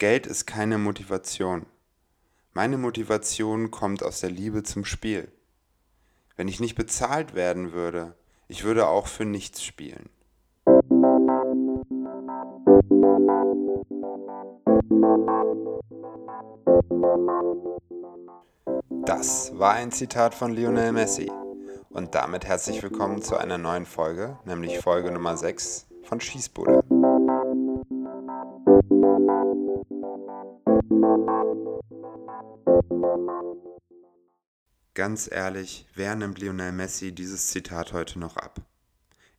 Geld ist keine Motivation. Meine Motivation kommt aus der Liebe zum Spiel. Wenn ich nicht bezahlt werden würde, ich würde auch für nichts spielen. Das war ein Zitat von Lionel Messi. Und damit herzlich willkommen zu einer neuen Folge, nämlich Folge Nummer 6 von Schießbude. Ganz ehrlich, wer nimmt Lionel Messi dieses Zitat heute noch ab?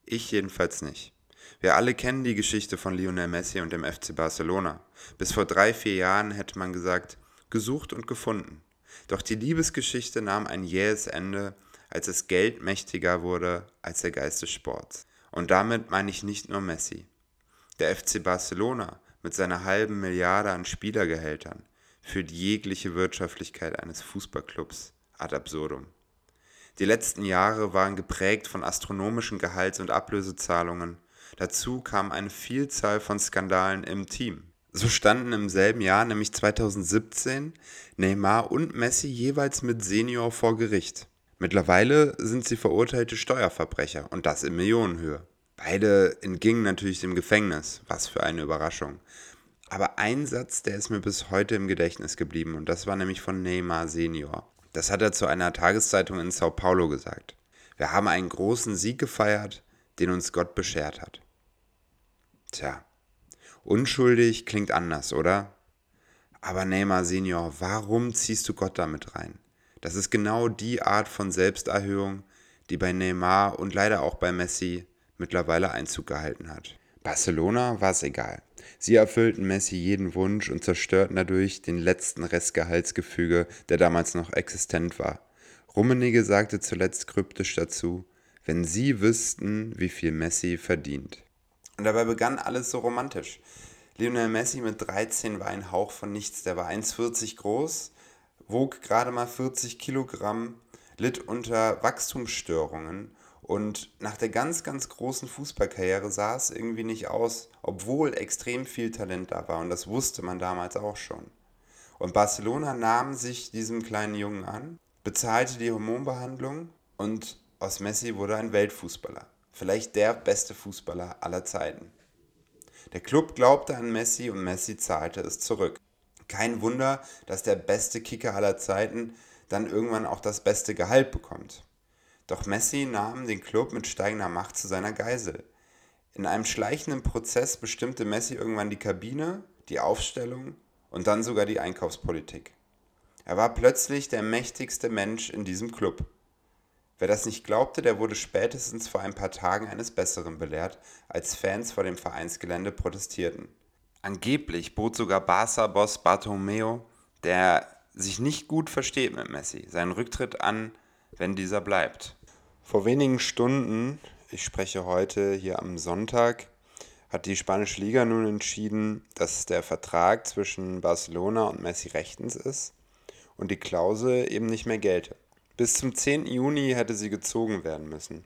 Ich jedenfalls nicht. Wir alle kennen die Geschichte von Lionel Messi und dem FC Barcelona. Bis vor drei, vier Jahren hätte man gesagt, gesucht und gefunden. Doch die Liebesgeschichte nahm ein jähes Ende, als das Geld mächtiger wurde als der Geist des Sports. Und damit meine ich nicht nur Messi. Der FC Barcelona mit seiner halben Milliarde an Spielergehältern führt jegliche Wirtschaftlichkeit eines Fußballclubs ad absurdum. Die letzten Jahre waren geprägt von astronomischen Gehalts- und Ablösezahlungen. Dazu kam eine Vielzahl von Skandalen im Team. So standen im selben Jahr, nämlich 2017, Neymar und Messi jeweils mit Senior vor Gericht. Mittlerweile sind sie verurteilte Steuerverbrecher und das in Millionenhöhe. Beide entgingen natürlich dem Gefängnis, was für eine Überraschung. Aber ein Satz, der ist mir bis heute im Gedächtnis geblieben und das war nämlich von Neymar Senior. Das hat er zu einer Tageszeitung in Sao Paulo gesagt. Wir haben einen großen Sieg gefeiert, den uns Gott beschert hat. Tja, unschuldig klingt anders, oder? Aber Neymar Senior, warum ziehst du Gott damit rein? Das ist genau die Art von Selbsterhöhung, die bei Neymar und leider auch bei Messi mittlerweile Einzug gehalten hat. Barcelona war es egal. Sie erfüllten Messi jeden Wunsch und zerstörten dadurch den letzten Restgehaltsgefüge, der damals noch existent war. Rummenigge sagte zuletzt kryptisch dazu, wenn Sie wüssten, wie viel Messi verdient. Und dabei begann alles so romantisch. Lionel Messi mit 13 war ein Hauch von nichts. Der war 1,40 groß, wog gerade mal 40 Kilogramm, litt unter Wachstumsstörungen und nach der ganz, ganz großen Fußballkarriere sah es irgendwie nicht aus, obwohl extrem viel Talent da war. Und das wusste man damals auch schon. Und Barcelona nahm sich diesem kleinen Jungen an, bezahlte die Hormonbehandlung und aus Messi wurde ein Weltfußballer. Vielleicht der beste Fußballer aller Zeiten. Der Club glaubte an Messi und Messi zahlte es zurück. Kein Wunder, dass der beste Kicker aller Zeiten dann irgendwann auch das beste Gehalt bekommt. Doch Messi nahm den Club mit steigender Macht zu seiner Geisel. In einem schleichenden Prozess bestimmte Messi irgendwann die Kabine, die Aufstellung und dann sogar die Einkaufspolitik. Er war plötzlich der mächtigste Mensch in diesem Club. Wer das nicht glaubte, der wurde spätestens vor ein paar Tagen eines Besseren belehrt, als Fans vor dem Vereinsgelände protestierten. Angeblich bot sogar Barca-Boss Bartomeo, der sich nicht gut versteht mit Messi, seinen Rücktritt an, wenn dieser bleibt. Vor wenigen Stunden, ich spreche heute hier am Sonntag, hat die spanische Liga nun entschieden, dass der Vertrag zwischen Barcelona und Messi rechtens ist und die Klausel eben nicht mehr gelte. Bis zum 10. Juni hätte sie gezogen werden müssen.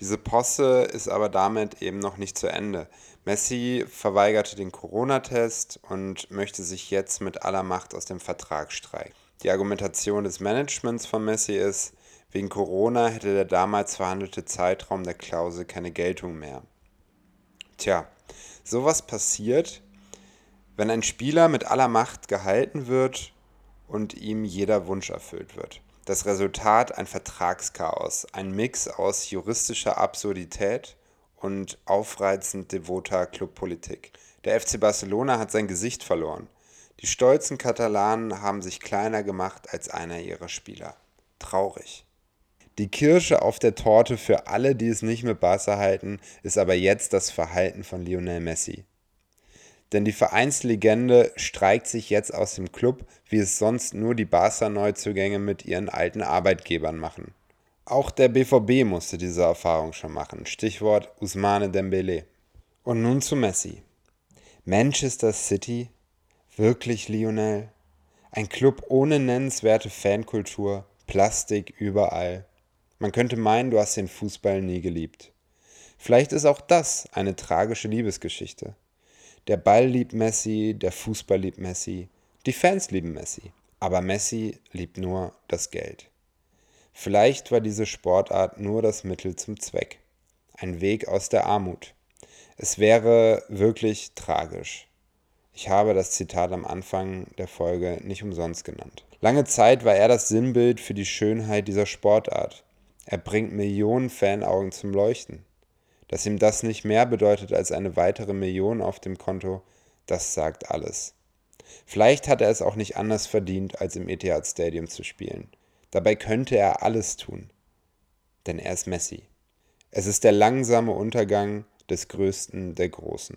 Diese Posse ist aber damit eben noch nicht zu Ende. Messi verweigerte den Corona-Test und möchte sich jetzt mit aller Macht aus dem Vertrag streichen. Die Argumentation des Managements von Messi ist, Wegen Corona hätte der damals verhandelte Zeitraum der Klausel keine Geltung mehr. Tja, sowas passiert, wenn ein Spieler mit aller Macht gehalten wird und ihm jeder Wunsch erfüllt wird. Das Resultat ein Vertragschaos, ein Mix aus juristischer Absurdität und aufreizend devoter Clubpolitik. Der FC Barcelona hat sein Gesicht verloren. Die stolzen Katalanen haben sich kleiner gemacht als einer ihrer Spieler. Traurig. Die Kirsche auf der Torte für alle, die es nicht mit Barca halten, ist aber jetzt das Verhalten von Lionel Messi. Denn die Vereinslegende streikt sich jetzt aus dem Club, wie es sonst nur die Barca-Neuzugänge mit ihren alten Arbeitgebern machen. Auch der BVB musste diese Erfahrung schon machen. Stichwort Usmane Dembele. Und nun zu Messi. Manchester City? Wirklich Lionel? Ein Club ohne nennenswerte Fankultur, Plastik überall. Man könnte meinen, du hast den Fußball nie geliebt. Vielleicht ist auch das eine tragische Liebesgeschichte. Der Ball liebt Messi, der Fußball liebt Messi, die Fans lieben Messi. Aber Messi liebt nur das Geld. Vielleicht war diese Sportart nur das Mittel zum Zweck. Ein Weg aus der Armut. Es wäre wirklich tragisch. Ich habe das Zitat am Anfang der Folge nicht umsonst genannt. Lange Zeit war er das Sinnbild für die Schönheit dieser Sportart. Er bringt Millionen Fanaugen zum Leuchten. Dass ihm das nicht mehr bedeutet als eine weitere Million auf dem Konto, das sagt alles. Vielleicht hat er es auch nicht anders verdient, als im Etihad Stadium zu spielen. Dabei könnte er alles tun. Denn er ist Messi. Es ist der langsame Untergang des Größten der Großen.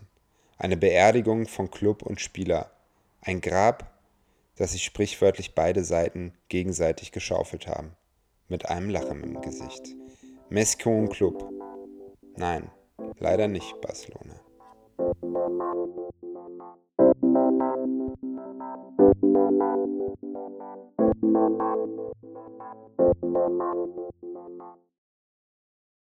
Eine Beerdigung von Club und Spieler. Ein Grab, das sich sprichwörtlich beide Seiten gegenseitig geschaufelt haben. Mit einem Lachen im Gesicht. Mescon Club. Nein, leider nicht Barcelona.